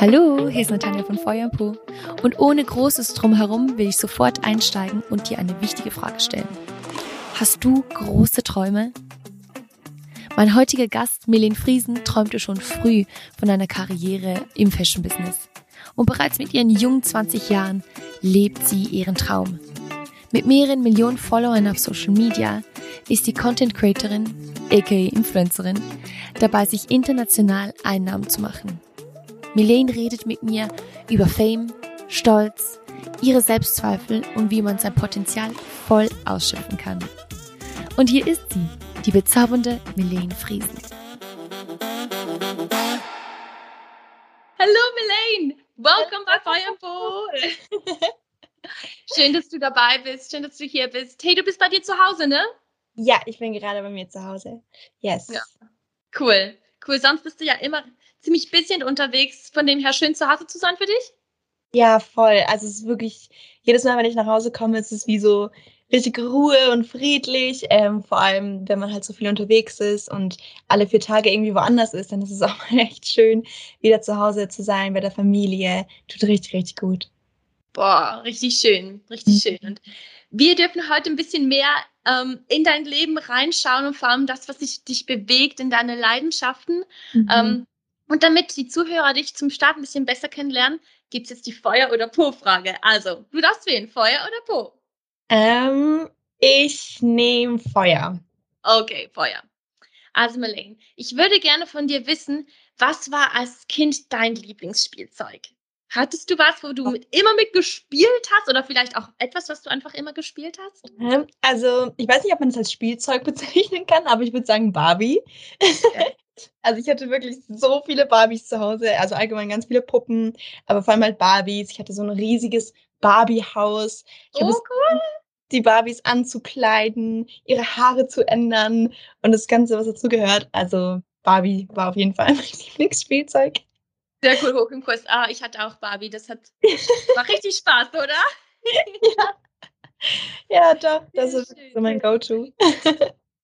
Hallo, hier ist Natalia von Feuer und Po. Und ohne großes Drumherum will ich sofort einsteigen und dir eine wichtige Frage stellen. Hast du große Träume? Mein heutiger Gast, Melin Friesen, träumte schon früh von einer Karriere im Fashion-Business. Und bereits mit ihren jungen 20 Jahren lebt sie ihren Traum. Mit mehreren Millionen Followern auf Social Media ist die Content Creatorin, aka Influencerin, dabei sich international Einnahmen zu machen. Milene redet mit mir über Fame, Stolz, ihre Selbstzweifel und wie man sein Potenzial voll ausschöpfen kann. Und hier ist sie, die bezaubernde Milene Friesen. Hallo Milene, welcome bei Feuerpo. Schön, dass du dabei bist, schön, dass du hier bist. Hey, du bist bei dir zu Hause, ne? Ja, ich bin gerade bei mir zu Hause. Yes. Ja. Cool, cool. Sonst bist du ja immer ziemlich bisschen unterwegs, von dem her schön zu Hause zu sein für dich? Ja, voll. Also es ist wirklich, jedes Mal, wenn ich nach Hause komme, ist es wie so richtig Ruhe und friedlich. Ähm, vor allem, wenn man halt so viel unterwegs ist und alle vier Tage irgendwie woanders ist, dann ist es auch mal echt schön, wieder zu Hause zu sein, bei der Familie. Tut richtig, richtig gut. Boah, richtig schön, richtig mhm. schön. Und wir dürfen heute ein bisschen mehr ähm, in dein Leben reinschauen und vor allem das, was dich, dich bewegt, in deine Leidenschaften. Mhm. Ähm, und damit die Zuhörer dich zum Start ein bisschen besser kennenlernen, gibt es jetzt die Feuer- oder Po-Frage. Also, du darfst wählen, Feuer oder Po? Ähm, ich nehme Feuer. Okay, Feuer. Also, Marlene, ich würde gerne von dir wissen, was war als Kind dein Lieblingsspielzeug? Hattest du was, wo du mit, immer mit gespielt hast oder vielleicht auch etwas, was du einfach immer gespielt hast? Ähm, also, ich weiß nicht, ob man es als Spielzeug bezeichnen kann, aber ich würde sagen Barbie. Okay. Also ich hatte wirklich so viele Barbies zu Hause, also allgemein ganz viele Puppen, aber vor allem halt Barbies. Ich hatte so ein riesiges Barbie-Haus. Oh, cool. Die Barbies anzukleiden, ihre Haare zu ändern und das Ganze, was dazu gehört. Also Barbie war auf jeden Fall mein Lieblingsspielzeug. Sehr cool, hoch im Kurs. Ah, ich hatte auch Barbie. Das hat war richtig Spaß, oder? ja. Ja, doch. Das Sehr ist schön. so mein Go-To.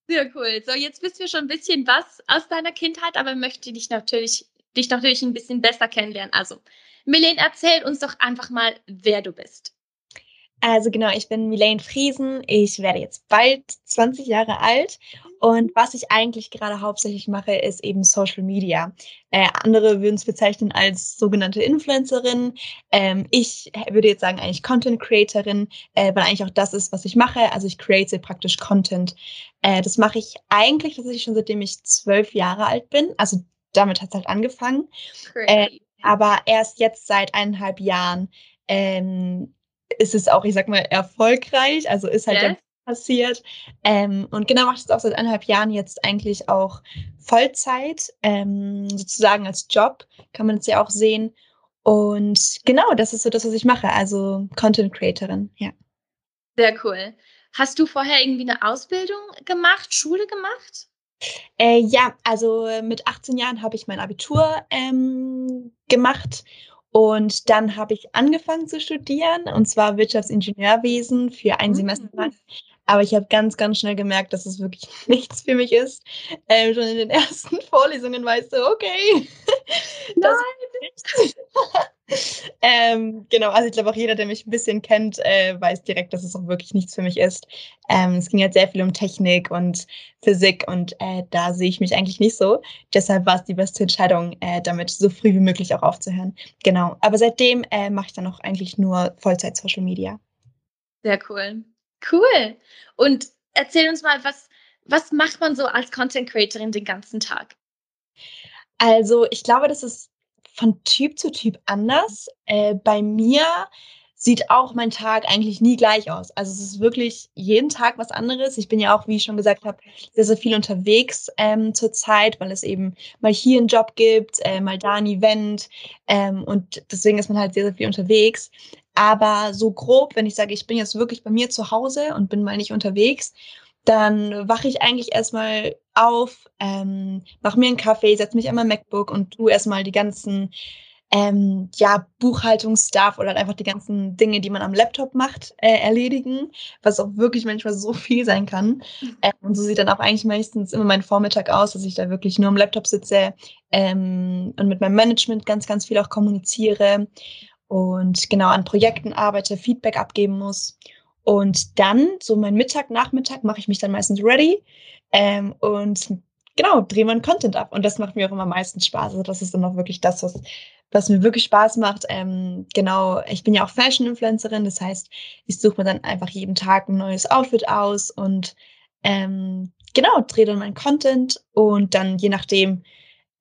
Sehr cool. So, jetzt wissen wir schon ein bisschen was aus deiner Kindheit, aber möchte dich natürlich, dich natürlich ein bisschen besser kennenlernen. Also, Milene, erzähl uns doch einfach mal, wer du bist. Also genau, ich bin Milene Friesen. Ich werde jetzt bald 20 Jahre alt. Und was ich eigentlich gerade hauptsächlich mache, ist eben Social Media. Äh, andere würden es bezeichnen als sogenannte Influencerin. Ähm, ich würde jetzt sagen eigentlich Content Creatorin, äh, weil eigentlich auch das ist, was ich mache. Also ich create praktisch Content. Äh, das mache ich eigentlich tatsächlich schon seitdem ich zwölf Jahre alt bin. Also damit hat es halt angefangen. Äh, aber erst jetzt seit eineinhalb Jahren ähm, ist es auch, ich sag mal, erfolgreich. Also ist halt yes. passiert. Ähm, und genau mache ich es auch seit eineinhalb Jahren jetzt eigentlich auch Vollzeit, ähm, sozusagen als Job, kann man es ja auch sehen. Und genau, das ist so das, was ich mache. Also Content Creatorin, ja. Sehr cool. Hast du vorher irgendwie eine Ausbildung gemacht, Schule gemacht? Äh, ja, also mit 18 Jahren habe ich mein Abitur ähm, gemacht und dann habe ich angefangen zu studieren, und zwar Wirtschaftsingenieurwesen für ein mhm. Semester lang. Aber ich habe ganz, ganz schnell gemerkt, dass es wirklich nichts für mich ist. Ähm, schon in den ersten Vorlesungen weißt du, okay. Nein! ähm, genau, also ich glaube auch jeder, der mich ein bisschen kennt, äh, weiß direkt, dass es auch wirklich nichts für mich ist. Ähm, es ging halt sehr viel um Technik und Physik und äh, da sehe ich mich eigentlich nicht so. Deshalb war es die beste Entscheidung, äh, damit so früh wie möglich auch aufzuhören. Genau, aber seitdem äh, mache ich dann auch eigentlich nur Vollzeit Social Media. Sehr cool. Cool. Und erzähl uns mal, was, was macht man so als Content Creatorin den ganzen Tag? Also ich glaube, das ist von Typ zu Typ anders. Äh, bei mir sieht auch mein Tag eigentlich nie gleich aus. Also es ist wirklich jeden Tag was anderes. Ich bin ja auch, wie ich schon gesagt habe, sehr, sehr viel unterwegs ähm, zurzeit, weil es eben mal hier einen Job gibt, äh, mal da ein Event. Ähm, und deswegen ist man halt sehr, sehr viel unterwegs. Aber so grob, wenn ich sage, ich bin jetzt wirklich bei mir zu Hause und bin mal nicht unterwegs, dann wache ich eigentlich erstmal auf, ähm, mache mir einen Kaffee, setze mich an mein MacBook und tu erstmal die ganzen ähm, ja, Buchhaltungsstuff oder einfach die ganzen Dinge, die man am Laptop macht, äh, erledigen, was auch wirklich manchmal so viel sein kann. Mhm. Ähm, und so sieht dann auch eigentlich meistens immer mein Vormittag aus, dass ich da wirklich nur am Laptop sitze ähm, und mit meinem Management ganz, ganz viel auch kommuniziere und genau an Projekten arbeite, Feedback abgeben muss. Und dann, so mein Mittag, Nachmittag, mache ich mich dann meistens ready ähm, und genau, drehe meinen Content ab. Und das macht mir auch immer am meisten Spaß. Also das ist dann auch wirklich das, was, was mir wirklich Spaß macht. Ähm, genau, ich bin ja auch Fashion-Influencerin, das heißt, ich suche mir dann einfach jeden Tag ein neues Outfit aus und ähm, genau, drehe dann meinen Content und dann je nachdem,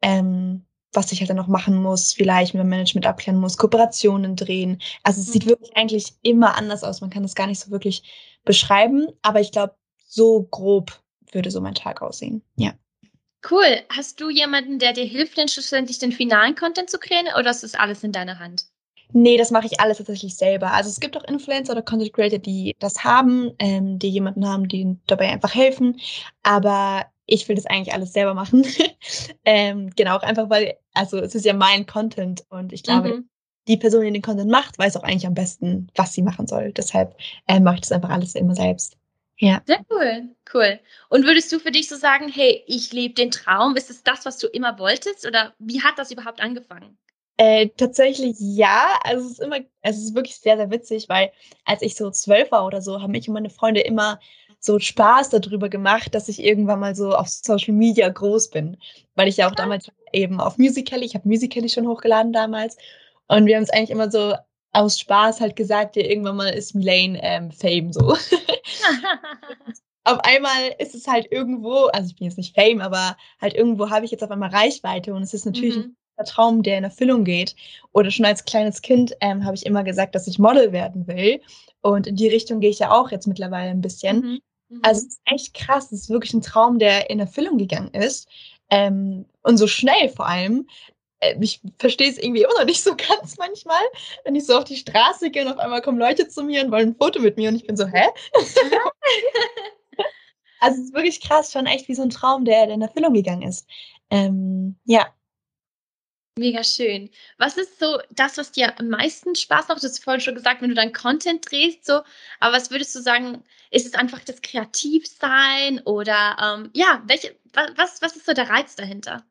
ähm, was ich halt dann noch machen muss, vielleicht mit dem Management abklären muss, Kooperationen drehen. Also es mhm. sieht wirklich eigentlich immer anders aus. Man kann das gar nicht so wirklich beschreiben, aber ich glaube, so grob würde so mein Tag aussehen. Ja. Cool. Hast du jemanden, der dir hilft, denn schlussendlich den finalen Content zu kreieren oder ist das alles in deiner Hand? Nee, das mache ich alles tatsächlich selber. Also es gibt auch Influencer oder Content Creator, die das haben, ähm, die jemanden haben, die dabei einfach helfen. Aber ich will das eigentlich alles selber machen. ähm, genau, auch einfach weil, also es ist ja mein Content und ich glaube, mhm. die Person, die den Content macht, weiß auch eigentlich am besten, was sie machen soll. Deshalb äh, mache ich das einfach alles immer selbst. Ja. Sehr cool, cool. Und würdest du für dich so sagen, hey, ich lebe den Traum? Ist es das, was du immer wolltest? Oder wie hat das überhaupt angefangen? Äh, tatsächlich ja. Also es ist immer, es ist wirklich sehr, sehr witzig, weil als ich so zwölf war oder so, haben mich und meine Freunde immer so Spaß darüber gemacht, dass ich irgendwann mal so auf Social Media groß bin. Weil ich ja auch damals eben auf Musical.ly, ich habe Musical.ly schon hochgeladen damals. Und wir haben es eigentlich immer so aus Spaß halt gesagt, ja, irgendwann mal ist Milane ähm, Fame so. auf einmal ist es halt irgendwo, also ich bin jetzt nicht Fame, aber halt irgendwo habe ich jetzt auf einmal Reichweite und es ist natürlich mhm. ein Traum, der in Erfüllung geht. Oder schon als kleines Kind ähm, habe ich immer gesagt, dass ich Model werden will. Und in die Richtung gehe ich ja auch jetzt mittlerweile ein bisschen. Mhm. Mhm. Also es ist echt krass, es ist wirklich ein Traum, der in Erfüllung gegangen ist. Ähm, und so schnell vor allem. Äh, ich verstehe es irgendwie immer noch nicht so ganz manchmal, wenn ich so auf die Straße gehe und auf einmal kommen Leute zu mir und wollen ein Foto mit mir und ich bin so, hä? also es ist wirklich krass, schon echt wie so ein Traum, der, der in Erfüllung gegangen ist. Ähm, ja. Mega schön. Was ist so das, was dir am meisten Spaß macht? Du hast vorhin schon gesagt, wenn du dein Content drehst, so, aber was würdest du sagen, ist es einfach das Kreativsein oder ähm, ja, welche, was, was ist so der Reiz dahinter?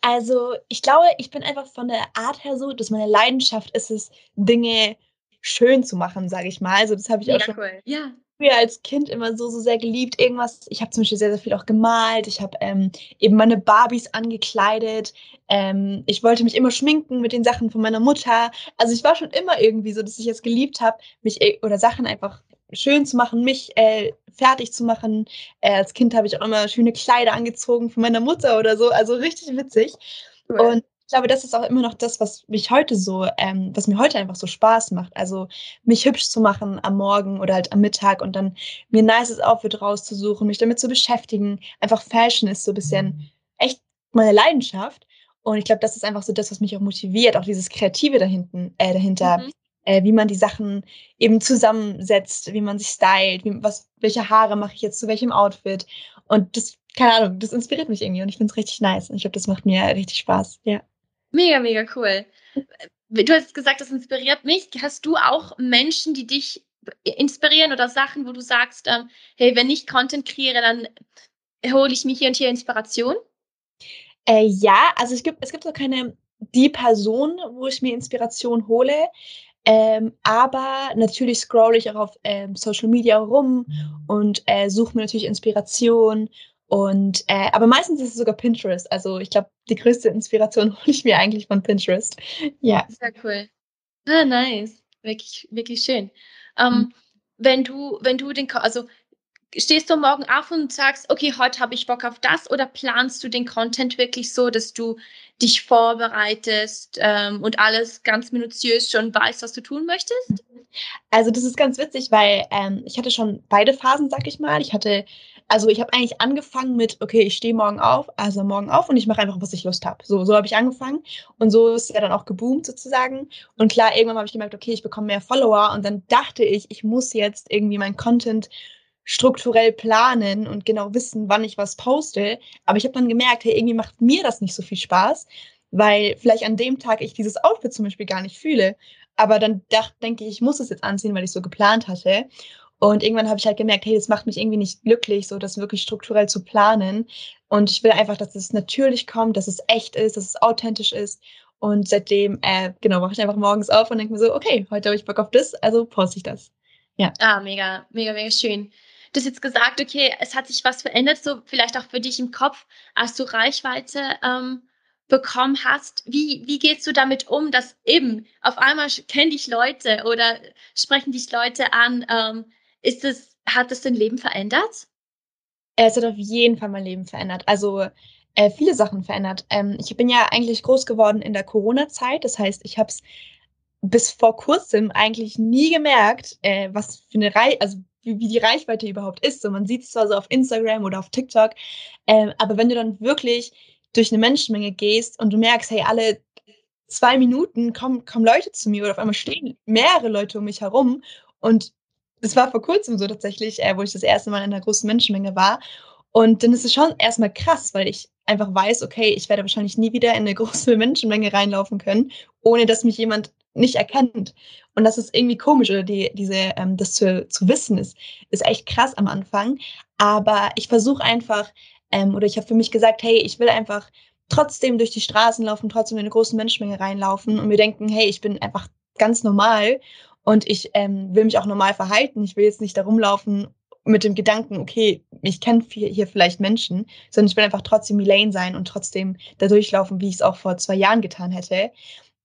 Also, ich glaube, ich bin einfach von der Art her so, dass meine Leidenschaft ist es, Dinge schön zu machen, sage ich mal. Also, das habe ich Mega auch schon cool. ja. Früher als Kind immer so, so sehr geliebt. Irgendwas, ich habe zum Beispiel sehr, sehr viel auch gemalt. Ich habe ähm, eben meine Barbies angekleidet. Ähm, ich wollte mich immer schminken mit den Sachen von meiner Mutter. Also, ich war schon immer irgendwie so, dass ich es geliebt habe, mich äh, oder Sachen einfach schön zu machen, mich äh, fertig zu machen. Äh, als Kind habe ich auch immer schöne Kleider angezogen von meiner Mutter oder so. Also richtig witzig. Cool. Und ich glaube, das ist auch immer noch das, was mich heute so, ähm, was mir heute einfach so Spaß macht. Also mich hübsch zu machen am Morgen oder halt am Mittag und dann mir ein nices Outfit rauszusuchen, mich damit zu beschäftigen. Einfach Fashion ist so ein bisschen echt meine Leidenschaft. Und ich glaube, das ist einfach so das, was mich auch motiviert, auch dieses Kreative dahinten, äh, dahinter. Mhm äh, wie man die Sachen eben zusammensetzt, wie man sich stylt, wie, was, welche Haare mache ich jetzt zu welchem Outfit. Und das, keine Ahnung, das inspiriert mich irgendwie und ich finde es richtig nice. Und ich glaube, das macht mir richtig Spaß. Ja. Mega, mega cool. Du hast gesagt, das inspiriert mich. Hast du auch Menschen, die dich inspirieren oder Sachen, wo du sagst, ähm, hey, wenn ich Content kreiere, dann hole ich mir hier und hier Inspiration? Äh, ja, also es gibt, es gibt so keine die Person, wo ich mir Inspiration hole. Ähm, aber natürlich scroll ich auch auf ähm, Social Media rum und äh, suche mir natürlich Inspiration. Und äh, aber meistens ist es sogar Pinterest. Also ich glaube, die größte Inspiration hole ich mir eigentlich von Pinterest. Ja. Sehr cool. Ah, nice. Wirklich, wirklich schön. Ähm, mhm. Wenn du, wenn du den, also stehst du morgen auf und sagst, okay, heute habe ich Bock auf das oder planst du den Content wirklich so, dass du dich vorbereitest ähm, und alles ganz minutiös schon weißt, was du tun möchtest? Also das ist ganz witzig, weil ähm, ich hatte schon beide Phasen, sag ich mal. Ich hatte, also ich habe eigentlich angefangen mit, okay, ich stehe morgen auf, also morgen auf und ich mache einfach, was ich Lust habe. So, so habe ich angefangen und so ist ja dann auch geboomt sozusagen. Und klar, irgendwann habe ich gemerkt, okay, ich bekomme mehr Follower und dann dachte ich, ich muss jetzt irgendwie mein Content strukturell planen und genau wissen, wann ich was poste. Aber ich habe dann gemerkt, hey, irgendwie macht mir das nicht so viel Spaß. weil vielleicht an dem Tag ich dieses Outfit zum Beispiel gar nicht fühle. Aber dann dachte, denke ich, ich muss es jetzt anziehen, weil ich so geplant hatte. Und irgendwann habe ich halt gemerkt, hey, das macht mich irgendwie nicht glücklich, so das wirklich strukturell zu planen. Und ich will einfach, dass es natürlich kommt, dass es echt ist, dass es authentisch ist. Und seitdem, äh, genau, mache ich einfach morgens auf und denke mir so, okay, heute habe ich Bock auf das, also poste ich das. Ja. Ah, mega, mega, mega schön. Du hast jetzt gesagt, okay, es hat sich was verändert, so vielleicht auch für dich im Kopf, als du Reichweite ähm, bekommen hast. Wie, wie gehst du damit um, dass eben auf einmal kennen dich Leute oder sprechen dich Leute an? Ähm, ist es, hat es dein Leben verändert? Es hat auf jeden Fall mein Leben verändert. Also äh, viele Sachen verändert. Ähm, ich bin ja eigentlich groß geworden in der Corona-Zeit. Das heißt, ich habe es bis vor kurzem eigentlich nie gemerkt, äh, was für eine Reihe, also wie, wie, die Reichweite überhaupt ist. So, man sieht es zwar so auf Instagram oder auf TikTok, äh, aber wenn du dann wirklich durch eine Menschenmenge gehst und du merkst, hey, alle zwei Minuten kommen, kommen Leute zu mir oder auf einmal stehen mehrere Leute um mich herum und das war vor kurzem so tatsächlich, äh, wo ich das erste Mal in einer großen Menschenmenge war. Und dann ist es schon erstmal krass, weil ich einfach weiß, okay, ich werde wahrscheinlich nie wieder in eine große Menschenmenge reinlaufen können, ohne dass mich jemand nicht erkennt. Und das ist irgendwie komisch, oder die, diese, ähm, das zu, zu wissen, ist, ist echt krass am Anfang. Aber ich versuche einfach, ähm, oder ich habe für mich gesagt, hey, ich will einfach trotzdem durch die Straßen laufen, trotzdem in eine große Menschenmenge reinlaufen und mir denken, hey, ich bin einfach ganz normal und ich ähm, will mich auch normal verhalten. Ich will jetzt nicht da rumlaufen mit dem Gedanken, okay, ich kenne hier vielleicht Menschen, sondern ich will einfach trotzdem Elaine sein und trotzdem da durchlaufen, wie ich es auch vor zwei Jahren getan hätte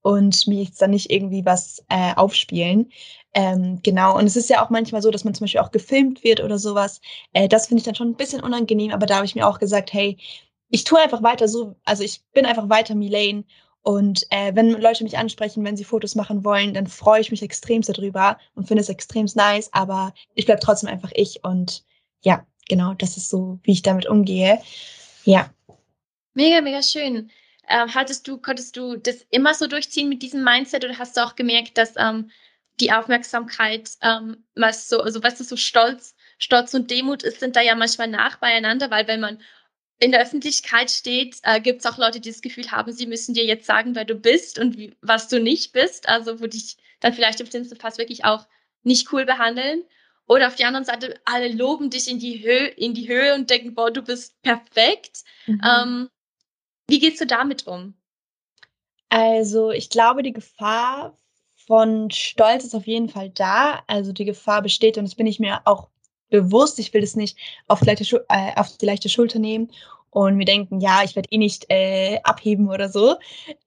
und mir jetzt dann nicht irgendwie was äh, aufspielen. Ähm, genau, und es ist ja auch manchmal so, dass man zum Beispiel auch gefilmt wird oder sowas. Äh, das finde ich dann schon ein bisschen unangenehm, aber da habe ich mir auch gesagt, hey, ich tue einfach weiter so, also ich bin einfach weiter Milane und äh, wenn Leute mich ansprechen, wenn sie Fotos machen wollen, dann freue ich mich extrem darüber und finde es extrem nice. Aber ich bleibe trotzdem einfach ich. Und ja, genau, das ist so, wie ich damit umgehe. Ja. Mega, mega schön. Ähm, hattest du, konntest du das immer so durchziehen mit diesem Mindset oder hast du auch gemerkt, dass ähm, die Aufmerksamkeit ähm, was so, also weißt du, so Stolz, Stolz und Demut ist, sind da ja manchmal nach beieinander, weil wenn man in der Öffentlichkeit steht, äh, gibt es auch Leute, die das Gefühl haben, sie müssen dir jetzt sagen, wer du bist und wie, was du nicht bist. Also wo dich dann vielleicht im schlimmsten Fall wirklich auch nicht cool behandeln. Oder auf der anderen Seite, alle loben dich in die Höhe, in die Höhe und denken, boah, du bist perfekt. Mhm. Ähm, wie gehst du damit um? Also ich glaube, die Gefahr von Stolz ist auf jeden Fall da. Also die Gefahr besteht und das bin ich mir auch bewusst, ich will das nicht auf die leichte, äh, auf die leichte Schulter nehmen und mir denken, ja, ich werde eh nicht äh, abheben oder so.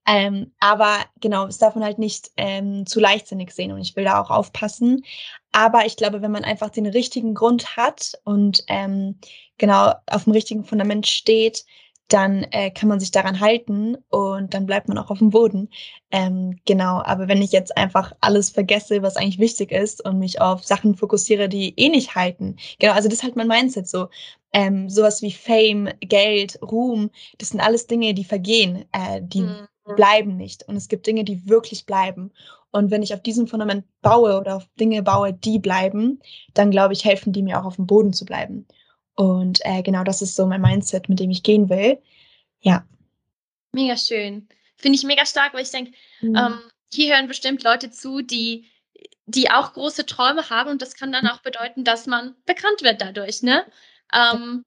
Ähm, aber genau, es darf man halt nicht ähm, zu leichtsinnig sehen und ich will da auch aufpassen. Aber ich glaube, wenn man einfach den richtigen Grund hat und ähm, genau auf dem richtigen Fundament steht, dann äh, kann man sich daran halten und dann bleibt man auch auf dem Boden. Ähm, genau, aber wenn ich jetzt einfach alles vergesse, was eigentlich wichtig ist und mich auf Sachen fokussiere, die eh nicht halten, genau, also das ist halt mein Mindset so. Ähm, sowas wie Fame, Geld, Ruhm, das sind alles Dinge, die vergehen, äh, die mhm. bleiben nicht. Und es gibt Dinge, die wirklich bleiben. Und wenn ich auf diesem Fundament baue oder auf Dinge baue, die bleiben, dann glaube ich, helfen die mir auch auf dem Boden zu bleiben. Und äh, genau das ist so mein Mindset, mit dem ich gehen will. Ja. Mega schön. Finde ich mega stark, weil ich denke, mhm. ähm, hier hören bestimmt Leute zu, die, die auch große Träume haben und das kann dann auch bedeuten, dass man bekannt wird dadurch, ne? Ähm,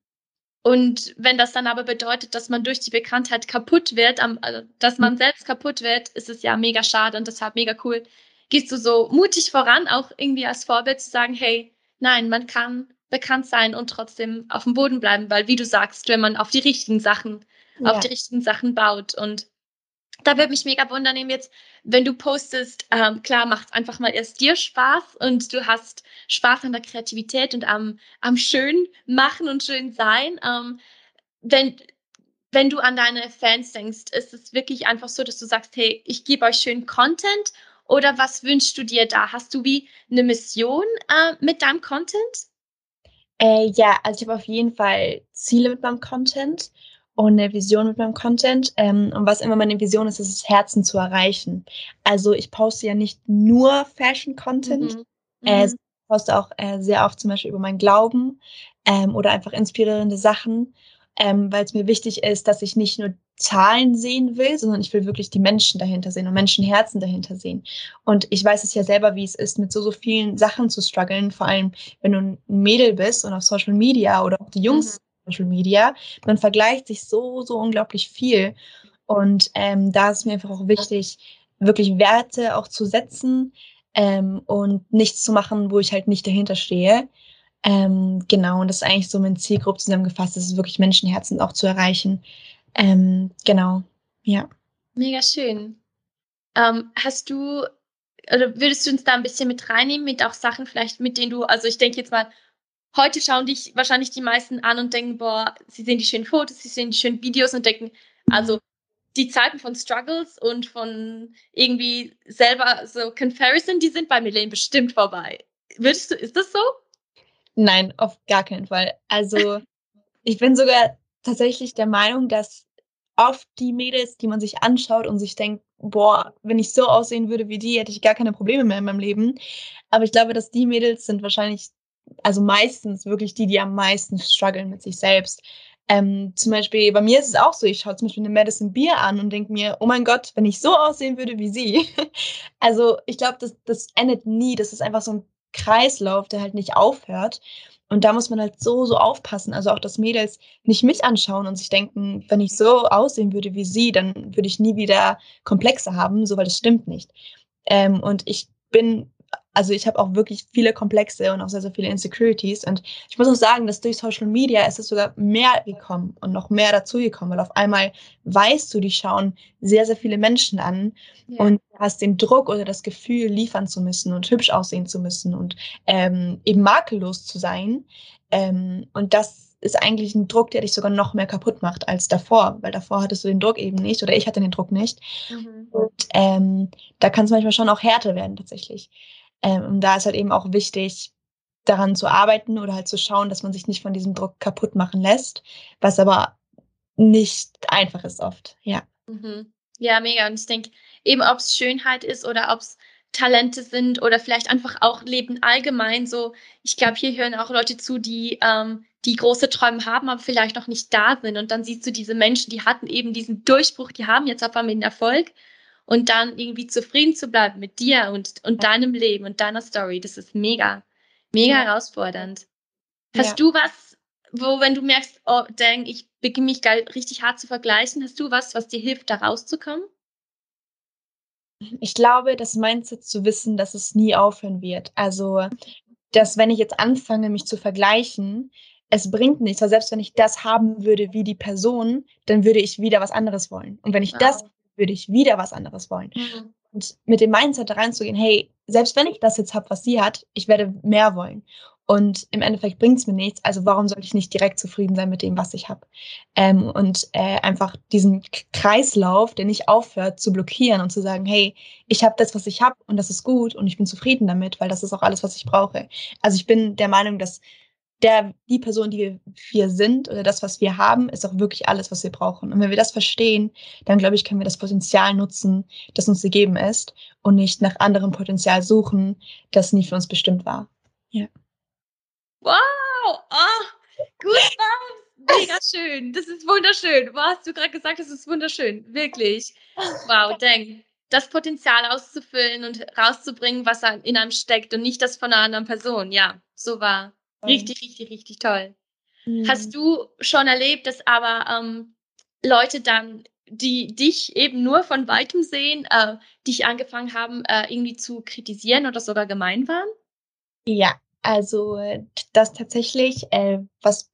und wenn das dann aber bedeutet, dass man durch die Bekanntheit kaputt wird, also, dass man selbst kaputt wird, ist es ja mega schade und deshalb mega cool. Gehst du so mutig voran, auch irgendwie als Vorbild zu sagen, hey, nein, man kann bekannt sein und trotzdem auf dem Boden bleiben, weil wie du sagst, wenn man auf die richtigen Sachen, ja. auf die richtigen Sachen baut und da würde mich mega wundern, jetzt, wenn du postest, ähm, klar, macht einfach mal erst dir Spaß und du hast Spaß an der Kreativität und am, am schön machen und schön sein. Ähm, wenn, wenn du an deine Fans denkst, ist es wirklich einfach so, dass du sagst, hey, ich gebe euch schön Content oder was wünschst du dir da? Hast du wie eine Mission äh, mit deinem Content? Äh, ja, also ich habe auf jeden Fall Ziele mit meinem Content und eine Vision mit meinem Content. Ähm, und was immer meine Vision ist, ist es, Herzen zu erreichen. Also ich poste ja nicht nur Fashion-Content, mhm. äh, mhm. ich poste auch äh, sehr oft zum Beispiel über meinen Glauben ähm, oder einfach inspirierende Sachen, ähm, weil es mir wichtig ist, dass ich nicht nur Zahlen sehen will, sondern ich will wirklich die Menschen dahinter sehen und Menschenherzen dahinter sehen. Und ich weiß es ja selber, wie es ist, mit so, so vielen Sachen zu strugglen, vor allem wenn du ein Mädel bist und auf Social Media oder auch die Jungs mhm. Social Media. Man vergleicht sich so, so unglaublich viel. Und ähm, da ist mir einfach auch wichtig, wirklich Werte auch zu setzen ähm, und nichts zu machen, wo ich halt nicht dahinter stehe. Ähm, genau, und das ist eigentlich so mein Zielgruppe zusammengefasst, das ist wirklich Menschenherzen auch zu erreichen. Ähm, genau, ja. Mega schön. Ähm, hast du, oder würdest du uns da ein bisschen mit reinnehmen, mit auch Sachen vielleicht, mit denen du, also ich denke jetzt mal, heute schauen dich wahrscheinlich die meisten an und denken, boah, sie sehen die schönen Fotos, sie sehen die schönen Videos und denken, also die Zeiten von Struggles und von irgendwie selber so Comparison, die sind bei Milene bestimmt vorbei. Würdest du, ist das so? Nein, auf gar keinen Fall. Also ich bin sogar tatsächlich der Meinung, dass oft die Mädels, die man sich anschaut und sich denkt, boah, wenn ich so aussehen würde wie die, hätte ich gar keine Probleme mehr in meinem Leben. Aber ich glaube, dass die Mädels sind wahrscheinlich, also meistens wirklich die, die am meisten strugglen mit sich selbst. Ähm, zum Beispiel, bei mir ist es auch so, ich schaue zum Beispiel eine Madison Beer an und denke mir, oh mein Gott, wenn ich so aussehen würde wie sie. also ich glaube, das, das endet nie. Das ist einfach so ein Kreislauf, der halt nicht aufhört. Und da muss man halt so, so aufpassen. Also auch, dass Mädels nicht mich anschauen und sich denken, wenn ich so aussehen würde wie sie, dann würde ich nie wieder Komplexe haben, so weil das stimmt nicht. Ähm, und ich bin also ich habe auch wirklich viele Komplexe und auch sehr, sehr viele Insecurities. Und ich muss auch sagen, dass durch Social Media ist es sogar mehr gekommen und noch mehr dazugekommen, weil auf einmal weißt du, die schauen sehr, sehr viele Menschen an ja. und hast den Druck oder das Gefühl, liefern zu müssen und hübsch aussehen zu müssen und ähm, eben makellos zu sein. Ähm, und das ist eigentlich ein Druck, der dich sogar noch mehr kaputt macht als davor, weil davor hattest du den Druck eben nicht oder ich hatte den Druck nicht. Mhm. Und ähm, da kann es manchmal schon auch härter werden tatsächlich. Ähm, und da ist halt eben auch wichtig, daran zu arbeiten oder halt zu schauen, dass man sich nicht von diesem Druck kaputt machen lässt, was aber nicht einfach ist oft, ja. Mhm. Ja, mega. Und ich denke, eben ob es Schönheit ist oder ob es Talente sind oder vielleicht einfach auch Leben allgemein so. Ich glaube, hier hören auch Leute zu, die, ähm, die große Träume haben, aber vielleicht noch nicht da sind. Und dann siehst du diese Menschen, die hatten eben diesen Durchbruch, die haben jetzt auf einmal den Erfolg und dann irgendwie zufrieden zu bleiben mit dir und, und deinem Leben und deiner Story, das ist mega, mega ja. herausfordernd. Hast ja. du was, wo, wenn du merkst, oh, dang, ich beginne mich richtig hart zu vergleichen, hast du was, was dir hilft, da rauszukommen? Ich glaube, das Mindset zu wissen, dass es nie aufhören wird. Also, dass wenn ich jetzt anfange, mich zu vergleichen, es bringt nichts, weil selbst wenn ich das haben würde wie die Person, dann würde ich wieder was anderes wollen. Und wenn ich wow. das würde ich wieder was anderes wollen. Mhm. Und mit dem Mindset da reinzugehen, hey, selbst wenn ich das jetzt habe, was sie hat, ich werde mehr wollen. Und im Endeffekt bringt es mir nichts. Also warum sollte ich nicht direkt zufrieden sein mit dem, was ich habe? Ähm, und äh, einfach diesen Kreislauf, der nicht aufhört, zu blockieren und zu sagen, hey, ich habe das, was ich habe und das ist gut und ich bin zufrieden damit, weil das ist auch alles, was ich brauche. Also ich bin der Meinung, dass der, die Person, die wir sind oder das, was wir haben, ist auch wirklich alles, was wir brauchen. Und wenn wir das verstehen, dann glaube ich, können wir das Potenzial nutzen, das uns gegeben ist und nicht nach anderem Potenzial suchen, das nie für uns bestimmt war. Ja. Wow! Oh, gut, mega schön. Das ist wunderschön. Was hast du gerade gesagt? Das ist wunderschön. Wirklich. Wow, denk. Das Potenzial auszufüllen und rauszubringen, was in einem steckt und nicht das von einer anderen Person. Ja, so war. Richtig, richtig, richtig toll. Mhm. Hast du schon erlebt, dass aber ähm, Leute dann, die dich eben nur von weitem sehen, äh, dich angefangen haben, äh, irgendwie zu kritisieren oder sogar gemein waren? Ja, also das tatsächlich, äh, was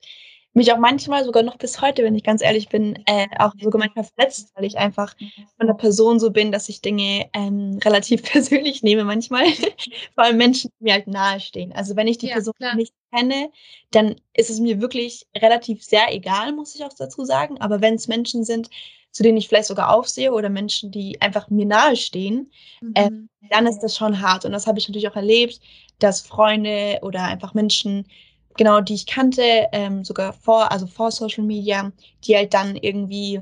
mich auch manchmal, sogar noch bis heute, wenn ich ganz ehrlich bin, äh, auch sogar manchmal verletzt, weil ich einfach von der Person so bin, dass ich Dinge ähm, relativ persönlich nehme manchmal. Vor allem Menschen, die mir halt nahestehen. Also wenn ich die ja, Person klar. nicht kenne, dann ist es mir wirklich relativ sehr egal, muss ich auch dazu sagen. Aber wenn es Menschen sind, zu denen ich vielleicht sogar aufsehe oder Menschen, die einfach mir nahestehen, äh, mhm. äh, dann ist das schon hart. Und das habe ich natürlich auch erlebt, dass Freunde oder einfach Menschen genau, die ich kannte, ähm, sogar vor, also vor Social Media, die halt dann irgendwie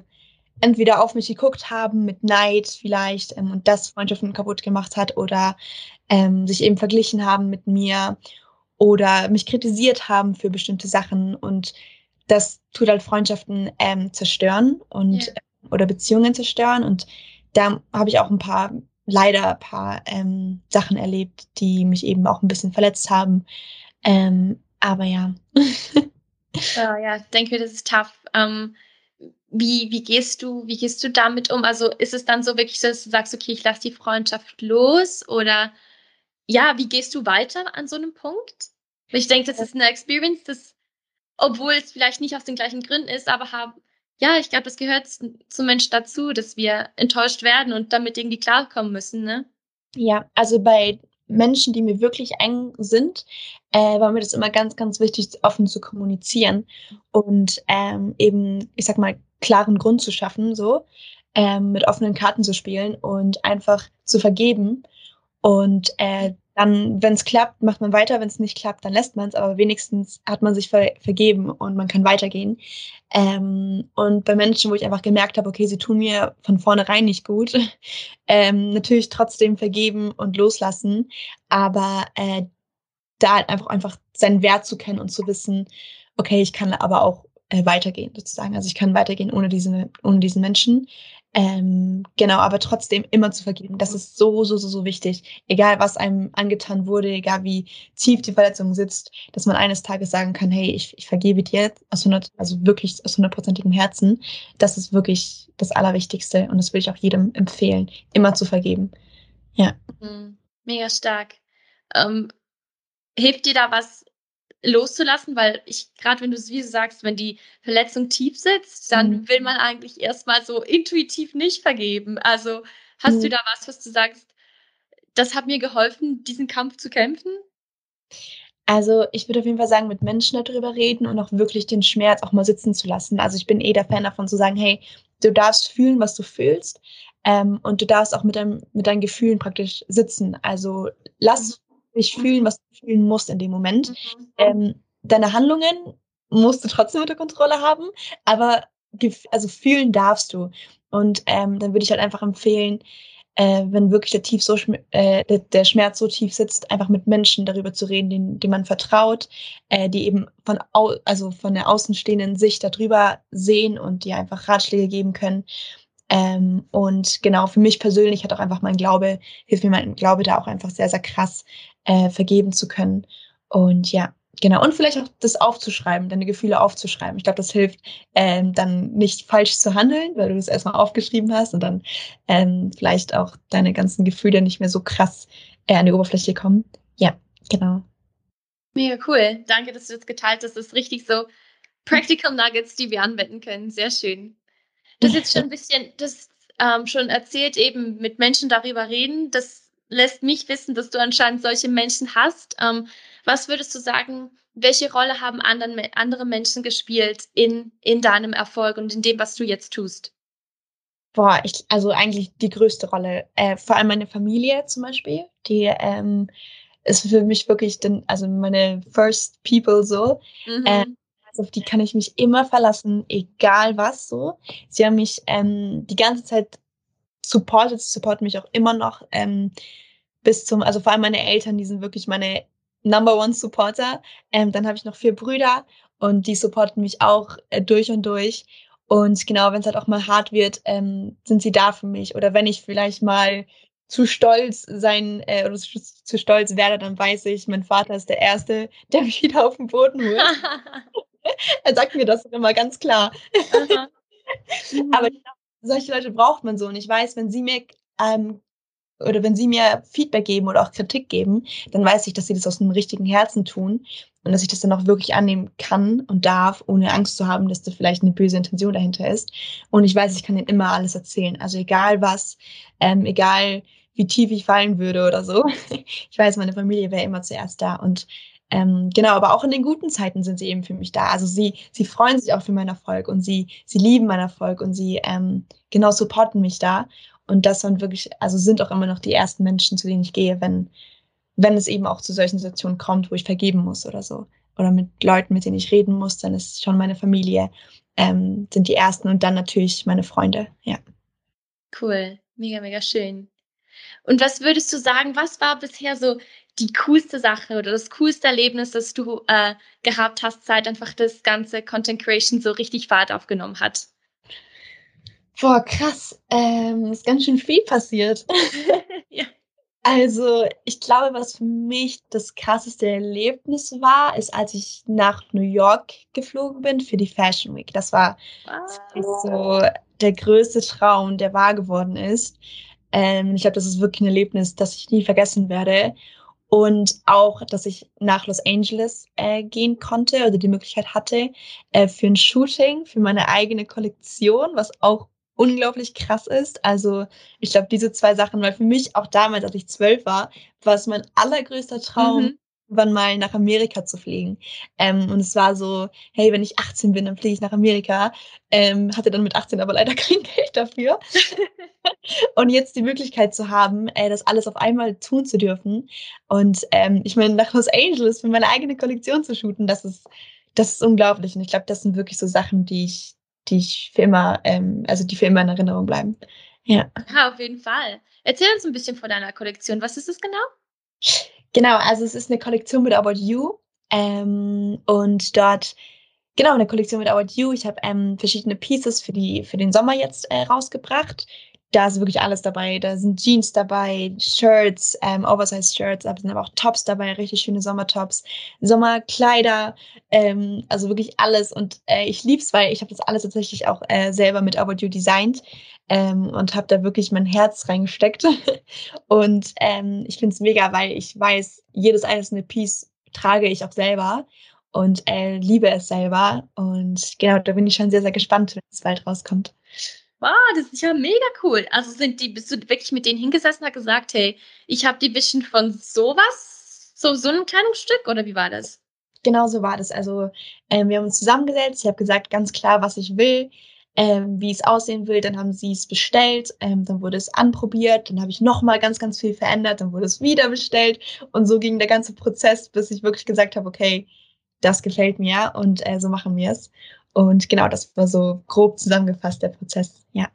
entweder auf mich geguckt haben mit Neid vielleicht ähm, und das Freundschaften kaputt gemacht hat oder ähm, sich eben verglichen haben mit mir oder mich kritisiert haben für bestimmte Sachen und das tut halt Freundschaften ähm, zerstören und yeah. oder Beziehungen zerstören. Und da habe ich auch ein paar, leider ein paar ähm, Sachen erlebt, die mich eben auch ein bisschen verletzt haben. Ähm, aber ja. ja, ja, denke, das ist tough. Ähm, wie, wie gehst du, wie gehst du damit um? Also ist es dann so wirklich so, dass du sagst, okay, ich lasse die Freundschaft los oder ja, wie gehst du weiter an so einem Punkt? Ich denke, das ist eine Experience, das, obwohl es vielleicht nicht aus den gleichen Gründen ist, aber haben, ja, ich glaube, das gehört zum Mensch dazu, dass wir enttäuscht werden und damit irgendwie klarkommen müssen, ne? Ja, also bei Menschen, die mir wirklich eng sind, äh, war mir das immer ganz, ganz wichtig, offen zu kommunizieren und ähm, eben, ich sag mal, klaren Grund zu schaffen, so ähm, mit offenen Karten zu spielen und einfach zu vergeben. Und äh, dann, wenn es klappt, macht man weiter. Wenn es nicht klappt, dann lässt man es. Aber wenigstens hat man sich ver vergeben und man kann weitergehen. Ähm, und bei Menschen, wo ich einfach gemerkt habe, okay, sie tun mir von vornherein nicht gut, ähm, natürlich trotzdem vergeben und loslassen. Aber äh, da halt einfach, einfach seinen Wert zu kennen und zu wissen, okay, ich kann aber auch äh, weitergehen, sozusagen. Also ich kann weitergehen ohne, diese, ohne diesen Menschen. Ähm, genau, aber trotzdem immer zu vergeben. Das ist so, so, so, so wichtig. Egal, was einem angetan wurde, egal wie tief die Verletzung sitzt, dass man eines Tages sagen kann, hey, ich, ich vergebe dir aus 100, also wirklich aus hundertprozentigem Herzen. Das ist wirklich das Allerwichtigste und das will ich auch jedem empfehlen, immer zu vergeben. Ja. Mhm. Mega stark. Ähm, hilft dir da was loszulassen, weil ich, gerade wenn du es wie sagst, wenn die Verletzung tief sitzt, dann mhm. will man eigentlich erstmal so intuitiv nicht vergeben. Also hast mhm. du da was, was du sagst, das hat mir geholfen, diesen Kampf zu kämpfen? Also ich würde auf jeden Fall sagen, mit Menschen darüber reden und auch wirklich den Schmerz auch mal sitzen zu lassen. Also ich bin eh der Fan davon zu sagen, hey, du darfst fühlen, was du fühlst ähm, und du darfst auch mit, deinem, mit deinen Gefühlen praktisch sitzen. Also lass dich fühlen, was du fühlen musst in dem Moment. Mhm. Ähm, deine Handlungen musst du trotzdem unter Kontrolle haben, aber also fühlen darfst du. Und ähm, dann würde ich halt einfach empfehlen, äh, wenn wirklich der, tief so, äh, der, der, Schmerz so tief sitzt, einfach mit Menschen darüber zu reden, denen, denen man vertraut, äh, die eben von, au also von der außenstehenden Sicht darüber sehen und dir einfach Ratschläge geben können. Ähm, und genau, für mich persönlich hat auch einfach mein Glaube, hilft mir mein Glaube da auch einfach sehr, sehr krass äh, vergeben zu können. Und ja, genau. Und vielleicht auch das aufzuschreiben, deine Gefühle aufzuschreiben. Ich glaube, das hilft, ähm, dann nicht falsch zu handeln, weil du es erstmal aufgeschrieben hast und dann ähm, vielleicht auch deine ganzen Gefühle nicht mehr so krass äh, an die Oberfläche kommen. Ja, genau. Mega cool. Danke, dass du das geteilt hast. Das ist richtig so Practical Nuggets, die wir anwenden können. Sehr schön. Du hast jetzt schon ein bisschen das ähm, schon erzählt, eben mit Menschen darüber reden. Das lässt mich wissen, dass du anscheinend solche Menschen hast. Ähm, was würdest du sagen, welche Rolle haben anderen, andere Menschen gespielt in, in deinem Erfolg und in dem, was du jetzt tust? Boah, ich, also eigentlich die größte Rolle. Äh, vor allem meine Familie zum Beispiel, die ähm, ist für mich wirklich, den, also meine First People so. Mhm. Äh, auf die kann ich mich immer verlassen, egal was so. Sie haben mich ähm, die ganze Zeit supportet, supporten mich auch immer noch ähm, bis zum, also vor allem meine Eltern, die sind wirklich meine Number One Supporter. Ähm, dann habe ich noch vier Brüder und die supporten mich auch äh, durch und durch. Und genau, wenn es halt auch mal hart wird, ähm, sind sie da für mich. Oder wenn ich vielleicht mal zu stolz sein äh, oder zu, zu, stolz werde, dann weiß ich, mein Vater ist der Erste, der mich wieder auf den Boden holt. er sagt mir das immer ganz klar. Aber mhm. Solche Leute braucht man so. Und ich weiß, wenn sie mir ähm, oder wenn sie mir Feedback geben oder auch Kritik geben, dann weiß ich, dass sie das aus einem richtigen Herzen tun und dass ich das dann auch wirklich annehmen kann und darf, ohne Angst zu haben, dass da vielleicht eine böse Intention dahinter ist. Und ich weiß, ich kann ihnen immer alles erzählen. Also egal was, ähm, egal wie tief ich fallen würde oder so. Ich weiß, meine Familie wäre immer zuerst da. Und ähm, genau, aber auch in den guten Zeiten sind sie eben für mich da. Also sie, sie freuen sich auch für meinen Erfolg und sie, sie lieben meinen Erfolg und sie ähm, genau supporten mich da. Und das sind wirklich, also sind auch immer noch die ersten Menschen, zu denen ich gehe, wenn, wenn es eben auch zu solchen Situationen kommt, wo ich vergeben muss oder so. Oder mit Leuten, mit denen ich reden muss, dann ist schon meine Familie, ähm, sind die ersten und dann natürlich meine Freunde, ja. Cool, mega, mega schön. Und was würdest du sagen, was war bisher so die coolste Sache oder das coolste Erlebnis, das du äh, gehabt hast, seit einfach das ganze Content Creation so richtig Fahrt aufgenommen hat? Boah, krass. Ähm, ist ganz schön viel passiert. ja. Also, ich glaube, was für mich das krasseste Erlebnis war, ist, als ich nach New York geflogen bin für die Fashion Week. Das war wow. so der größte Traum, der wahr geworden ist. Ähm, ich glaube, das ist wirklich ein Erlebnis, das ich nie vergessen werde. Und auch, dass ich nach Los Angeles äh, gehen konnte oder die Möglichkeit hatte äh, für ein Shooting, für meine eigene Kollektion, was auch unglaublich krass ist. Also ich glaube, diese zwei Sachen, weil für mich auch damals, als ich zwölf war, war es mein allergrößter Traum, mhm. irgendwann mal nach Amerika zu fliegen. Ähm, und es war so, hey, wenn ich 18 bin, dann fliege ich nach Amerika. Ähm, hatte dann mit 18 aber leider kein Geld dafür. und jetzt die Möglichkeit zu haben, äh, das alles auf einmal tun zu dürfen. Und ähm, ich meine, nach Los Angeles für meine eigene Kollektion zu shooten, das ist, das ist unglaublich. Und ich glaube, das sind wirklich so Sachen, die ich, die ich für immer, ähm, also die für immer in Erinnerung bleiben. Ja. ja, auf jeden Fall. Erzähl uns ein bisschen von deiner Kollektion. Was ist es genau? Genau, also es ist eine Kollektion mit About You. Ähm, und dort, genau, eine Kollektion mit About You. Ich habe ähm, verschiedene Pieces für, die, für den Sommer jetzt äh, rausgebracht da ist wirklich alles dabei. Da sind Jeans dabei, Shirts, ähm, Oversized Shirts, aber sind aber auch Tops dabei, richtig schöne Sommertops, Sommerkleider, ähm, also wirklich alles. Und äh, ich lieb's, weil ich habe das alles tatsächlich auch äh, selber mit About You designt ähm, und habe da wirklich mein Herz reingesteckt. und ähm, ich find's mega, weil ich weiß, jedes einzelne Piece trage ich auch selber und äh, liebe es selber. Und genau, da bin ich schon sehr, sehr gespannt, wenn es bald rauskommt wow, das ist ja mega cool. Also sind die, bist du wirklich mit denen hingesessen und hast gesagt, hey, ich habe die Vision von sowas, so, so einem Kleidungsstück oder wie war das? Genau so war das. Also ähm, wir haben uns zusammengesetzt, ich habe gesagt ganz klar, was ich will, ähm, wie es aussehen will. Dann haben sie es bestellt, ähm, dann wurde es anprobiert, dann habe ich nochmal ganz, ganz viel verändert, dann wurde es wieder bestellt und so ging der ganze Prozess, bis ich wirklich gesagt habe, okay, das gefällt mir und äh, so machen wir es. Und genau, das war so grob zusammengefasst der Prozess, ja.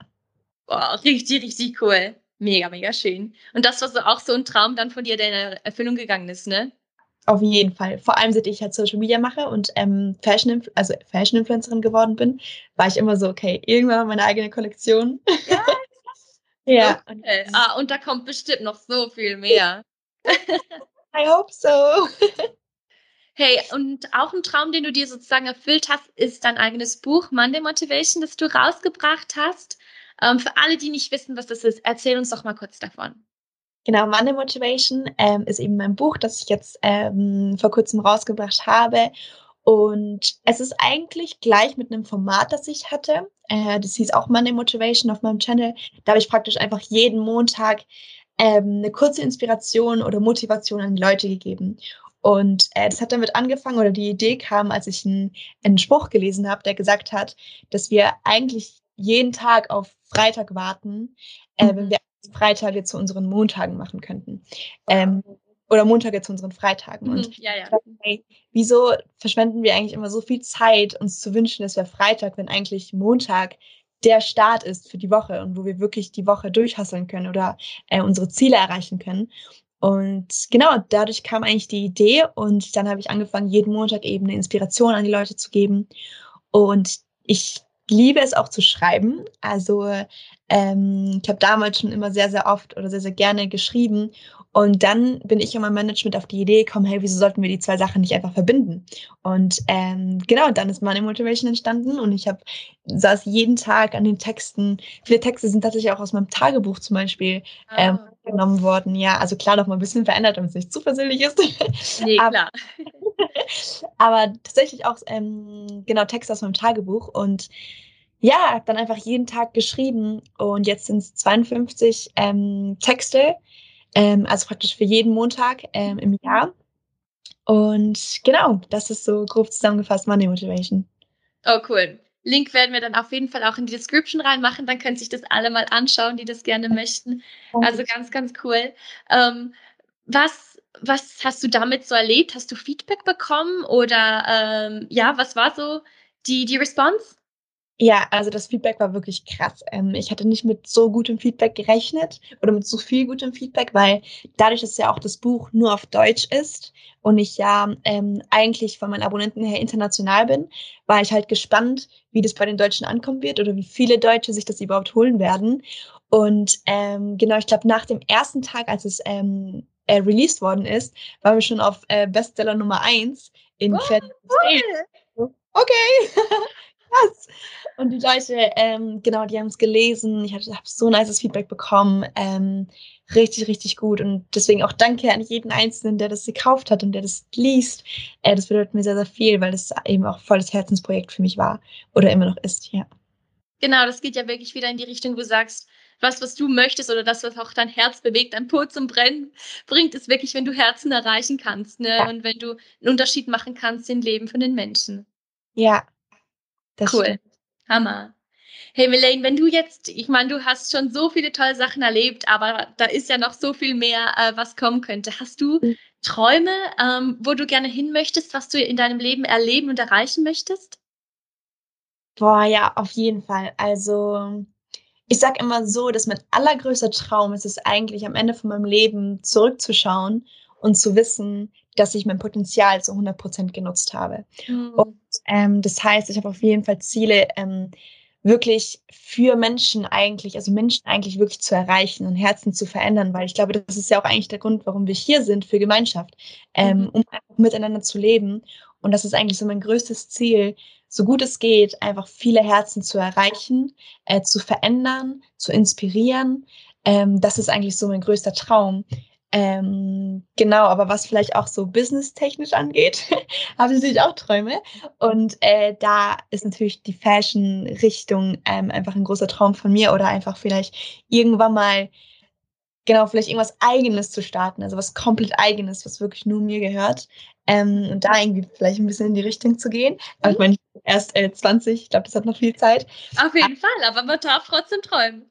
Boah, richtig, richtig cool. Mega, mega schön. Und das war so auch so ein Traum dann von dir, der in Erfüllung gegangen ist, ne? Auf jeden Fall. Vor allem, seit ich halt Social Media mache und ähm, Fashion, also Fashion Influencerin geworden bin, war ich immer so, okay, irgendwann meine eigene Kollektion. Ja. ja. Okay. Ah, und da kommt bestimmt noch so viel mehr. I hope so. Hey, und auch ein Traum, den du dir sozusagen erfüllt hast, ist dein eigenes Buch Monday Motivation, das du rausgebracht hast. Ähm, für alle, die nicht wissen, was das ist, erzähl uns doch mal kurz davon. Genau, Monday Motivation ähm, ist eben mein Buch, das ich jetzt ähm, vor kurzem rausgebracht habe. Und es ist eigentlich gleich mit einem Format, das ich hatte. Äh, das hieß auch Monday Motivation auf meinem Channel. Da habe ich praktisch einfach jeden Montag ähm, eine kurze Inspiration oder Motivation an die Leute gegeben. Und äh, das hat damit angefangen, oder die Idee kam, als ich einen, einen Spruch gelesen habe, der gesagt hat, dass wir eigentlich jeden Tag auf Freitag warten, äh, mhm. wenn wir Freitage zu unseren Montagen machen könnten. Ähm, oder Montage zu unseren Freitagen. Mhm, und ja, ja. Dachte, hey, wieso verschwenden wir eigentlich immer so viel Zeit, uns zu wünschen, es wäre Freitag, wenn eigentlich Montag der Start ist für die Woche und wo wir wirklich die Woche durchhasseln können oder äh, unsere Ziele erreichen können. Und genau, dadurch kam eigentlich die Idee und dann habe ich angefangen, jeden Montag eben eine Inspiration an die Leute zu geben. Und ich liebe es auch zu schreiben. Also ähm, ich habe damals schon immer sehr, sehr oft oder sehr, sehr gerne geschrieben und dann bin ich in meinem Management auf die Idee gekommen, hey, wieso sollten wir die zwei Sachen nicht einfach verbinden? Und ähm, genau, dann ist Money Motivation entstanden und ich habe saß jeden Tag an den Texten. Viele Texte sind tatsächlich auch aus meinem Tagebuch zum Beispiel ähm, ah. genommen worden. Ja, also klar noch mal ein bisschen verändert, damit es nicht zu persönlich ist. Nee, aber, klar. aber tatsächlich auch ähm, genau Texte aus meinem Tagebuch und ja, dann einfach jeden Tag geschrieben und jetzt sind es 52 ähm, Texte, ähm, also praktisch für jeden Montag ähm, im Jahr. Und genau, das ist so grob zusammengefasst Money Motivation. Oh, cool. Link werden wir dann auf jeden Fall auch in die Description reinmachen. Dann können sich das alle mal anschauen, die das gerne möchten. Also ganz, ganz cool. Ähm, was, was hast du damit so erlebt? Hast du Feedback bekommen oder ähm, ja, was war so die, die Response? Ja, also das Feedback war wirklich krass. Ähm, ich hatte nicht mit so gutem Feedback gerechnet oder mit so viel gutem Feedback, weil dadurch, dass ja auch das Buch nur auf Deutsch ist und ich ja ähm, eigentlich von meinen Abonnenten her international bin, war ich halt gespannt, wie das bei den Deutschen ankommen wird oder wie viele Deutsche sich das überhaupt holen werden. Und ähm, genau, ich glaube, nach dem ersten Tag, als es ähm, äh, released worden ist, waren wir schon auf äh, Bestseller Nummer eins in oh, Okay. krass. Und die Leute, ähm, genau, die haben es gelesen. Ich habe so nices Feedback bekommen. Ähm, richtig, richtig gut. Und deswegen auch danke an jeden Einzelnen, der das gekauft hat und der das liest. Äh, das bedeutet mir sehr, sehr viel, weil das eben auch volles Herzensprojekt für mich war oder immer noch ist, ja. Genau, das geht ja wirklich wieder in die Richtung, wo du sagst, was, was du möchtest oder das, was auch dein Herz bewegt, dein Puls zum Brennen bringt, ist wirklich, wenn du Herzen erreichen kannst ne? Ja. und wenn du einen Unterschied machen kannst im Leben von den Menschen. Ja, das cool. Stimmt. Hammer. Hey Melaine, wenn du jetzt, ich meine, du hast schon so viele tolle Sachen erlebt, aber da ist ja noch so viel mehr, äh, was kommen könnte. Hast du mhm. Träume, ähm, wo du gerne hin möchtest, was du in deinem Leben erleben und erreichen möchtest? Boah, ja, auf jeden Fall. Also, ich sag immer so, dass mein allergrößter Traum ist es eigentlich, am Ende von meinem Leben zurückzuschauen und zu wissen, dass ich mein Potenzial zu 100 Prozent genutzt habe. Mhm. Und ähm, das heißt, ich habe auf jeden Fall Ziele, ähm, wirklich für Menschen eigentlich, also Menschen eigentlich wirklich zu erreichen und Herzen zu verändern, weil ich glaube, das ist ja auch eigentlich der Grund, warum wir hier sind, für Gemeinschaft, ähm, mhm. um einfach miteinander zu leben. Und das ist eigentlich so mein größtes Ziel, so gut es geht, einfach viele Herzen zu erreichen, äh, zu verändern, zu inspirieren. Ähm, das ist eigentlich so mein größter Traum. Ähm, genau, aber was vielleicht auch so businesstechnisch angeht, habe ich natürlich auch Träume. Und äh, da ist natürlich die Fashion-Richtung ähm, einfach ein großer Traum von mir oder einfach vielleicht irgendwann mal, genau, vielleicht irgendwas Eigenes zu starten, also was komplett Eigenes, was wirklich nur mir gehört. Ähm, und da irgendwie vielleicht ein bisschen in die Richtung zu gehen. Aber ich meine, erst äh, 20, ich glaube, das hat noch viel Zeit. Auf jeden aber, Fall, aber man darf trotzdem träumen.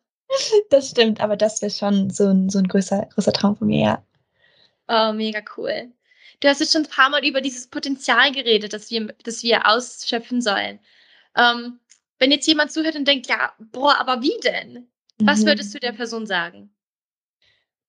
Das stimmt, aber das wäre schon so ein, so ein größer, größer Traum von mir, ja. Oh, mega cool. Du hast jetzt schon ein paar Mal über dieses Potenzial geredet, das wir, das wir ausschöpfen sollen. Ähm, wenn jetzt jemand zuhört und denkt, ja, boah, aber wie denn? Was mhm. würdest du der Person sagen?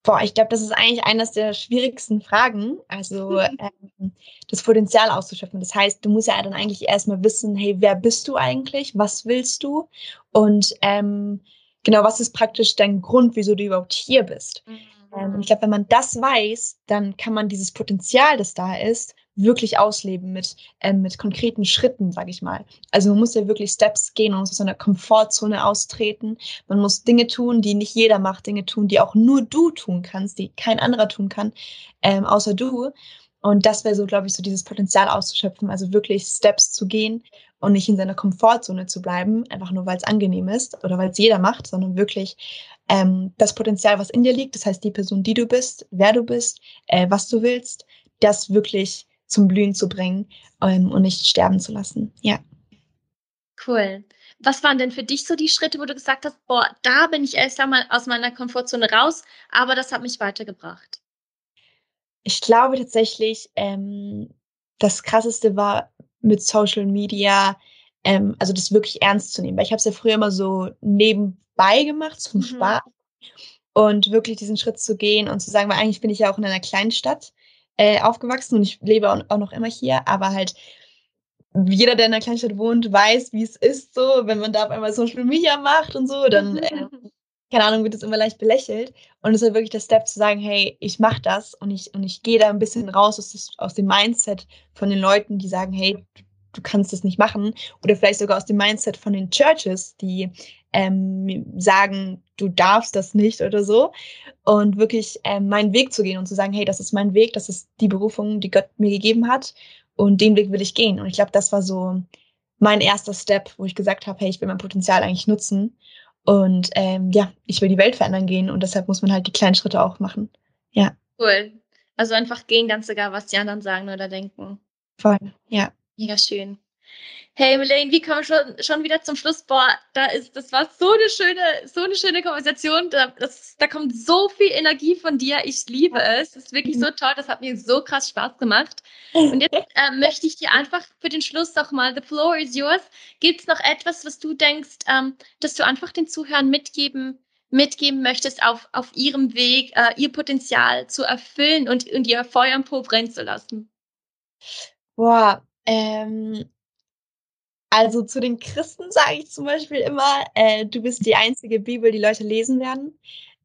Boah, ich glaube, das ist eigentlich eines der schwierigsten Fragen, also ähm, das Potenzial auszuschöpfen. Das heißt, du musst ja dann eigentlich erstmal wissen, hey, wer bist du eigentlich? Was willst du? Und ähm, genau, was ist praktisch dein Grund, wieso du überhaupt hier bist? Mhm. Ähm, und ich glaube, wenn man das weiß, dann kann man dieses Potenzial, das da ist, wirklich ausleben mit, ähm, mit konkreten Schritten, sage ich mal. Also man muss ja wirklich Steps gehen und aus seiner Komfortzone austreten. Man muss Dinge tun, die nicht jeder macht, Dinge tun, die auch nur du tun kannst, die kein anderer tun kann, ähm, außer du. Und das wäre so, glaube ich, so dieses Potenzial auszuschöpfen, also wirklich Steps zu gehen und nicht in seiner Komfortzone zu bleiben, einfach nur weil es angenehm ist oder weil es jeder macht, sondern wirklich ähm, das Potenzial, was in dir liegt, das heißt die Person, die du bist, wer du bist, äh, was du willst, das wirklich zum Blühen zu bringen ähm, und nicht sterben zu lassen. Ja. Cool. Was waren denn für dich so die Schritte, wo du gesagt hast, boah, da bin ich erst einmal aus meiner Komfortzone raus, aber das hat mich weitergebracht? Ich glaube tatsächlich, ähm, das Krasseste war mit Social Media, ähm, also das wirklich ernst zu nehmen. Weil ich habe es ja früher immer so nebenbei gemacht, zum mhm. Spaß. Und wirklich diesen Schritt zu gehen und zu sagen, weil eigentlich bin ich ja auch in einer kleinen Stadt äh, aufgewachsen und ich lebe auch, noch immer hier, aber halt jeder, der in einer Kleinstadt wohnt, weiß, wie es ist, so, wenn man da auf einmal Social Media macht und so, dann, äh, keine Ahnung, wird es immer leicht belächelt. Und es ist halt wirklich der Step zu sagen, hey, ich mache das und ich, und ich gehe da ein bisschen raus aus, das, aus dem Mindset von den Leuten, die sagen, hey, du kannst das nicht machen. Oder vielleicht sogar aus dem Mindset von den Churches, die ähm, sagen, du darfst das nicht oder so. Und wirklich ähm, meinen Weg zu gehen und zu sagen, hey, das ist mein Weg, das ist die Berufung, die Gott mir gegeben hat. Und den Weg will ich gehen. Und ich glaube, das war so mein erster Step, wo ich gesagt habe, hey, ich will mein Potenzial eigentlich nutzen. Und ähm, ja, ich will die Welt verändern gehen. Und deshalb muss man halt die kleinen Schritte auch machen. Ja. Cool. Also einfach gehen, ganz egal, was die anderen sagen oder denken. Voll, ja. Mega schön. Hey Melaine, wie kommen wir schon, schon wieder zum Schluss? Boah, da ist, das war so eine schöne, so eine schöne Konversation. Da, das, da kommt so viel Energie von dir. Ich liebe es. Das ist wirklich so toll. Das hat mir so krass Spaß gemacht. Und jetzt äh, möchte ich dir einfach für den Schluss noch mal, the floor is yours. Gibt es noch etwas, was du denkst, ähm, dass du einfach den Zuhörern mitgeben, mitgeben möchtest auf, auf ihrem Weg, äh, ihr Potenzial zu erfüllen und, und ihr Feuer im Po brennen zu lassen? Boah, ähm, also zu den Christen sage ich zum Beispiel immer, äh, du bist die einzige Bibel, die Leute lesen werden,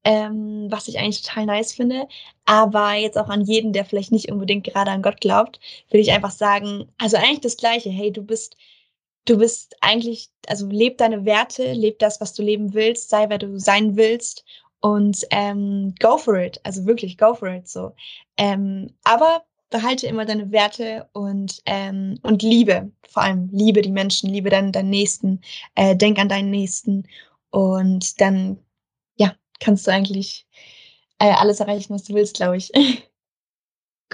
ähm, was ich eigentlich total nice finde. Aber jetzt auch an jeden, der vielleicht nicht unbedingt gerade an Gott glaubt, will ich einfach sagen, also eigentlich das Gleiche. Hey, du bist, du bist eigentlich, also leb deine Werte, leb das, was du leben willst, sei wer du sein willst und ähm, go for it. Also wirklich go for it so. Ähm, aber behalte immer deine Werte und, ähm, und liebe, vor allem liebe die Menschen, liebe dann deinen Nächsten, äh, denk an deinen Nächsten und dann, ja, kannst du eigentlich äh, alles erreichen, was du willst, glaube ich.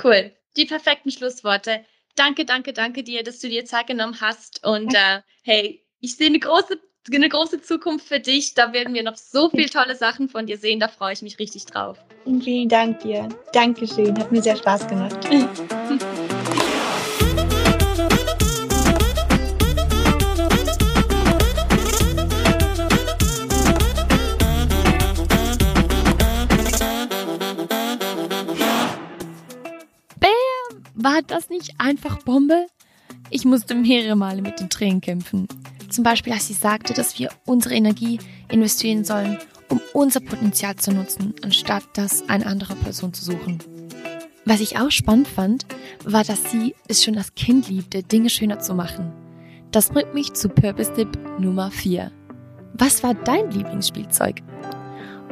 Cool. Die perfekten Schlussworte. Danke, danke, danke dir, dass du dir Zeit genommen hast und äh, hey, ich sehe eine große eine große Zukunft für dich. Da werden wir noch so viele tolle Sachen von dir sehen. Da freue ich mich richtig drauf. vielen Dank dir. Dankeschön. Hat mir sehr Spaß gemacht. Bam! War das nicht einfach Bombe? Ich musste mehrere Male mit den Tränen kämpfen. Zum Beispiel, als sie sagte, dass wir unsere Energie investieren sollen, um unser Potenzial zu nutzen, anstatt das eine andere Person zu suchen. Was ich auch spannend fand, war, dass sie es schon als Kind liebte, Dinge schöner zu machen. Das bringt mich zu Purpose Tip Nummer 4. Was war dein Lieblingsspielzeug?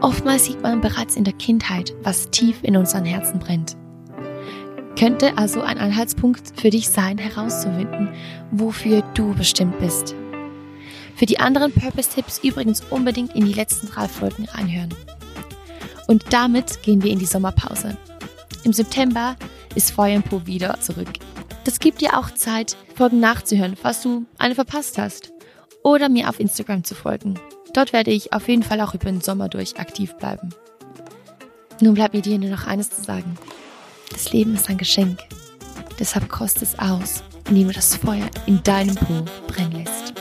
Oftmals sieht man bereits in der Kindheit, was tief in unseren Herzen brennt. Könnte also ein Anhaltspunkt für dich sein, herauszufinden, wofür du bestimmt bist. Für die anderen Purpose-Tipps übrigens unbedingt in die letzten drei Folgen reinhören. Und damit gehen wir in die Sommerpause. Im September ist Feuer im Po wieder zurück. Das gibt dir auch Zeit, Folgen nachzuhören, falls du eine verpasst hast. Oder mir auf Instagram zu folgen. Dort werde ich auf jeden Fall auch über den Sommer durch aktiv bleiben. Nun bleibt mir dir nur noch eines zu sagen. Das Leben ist ein Geschenk. Deshalb kostet es aus, indem du das Feuer in deinem Po brennen lässt.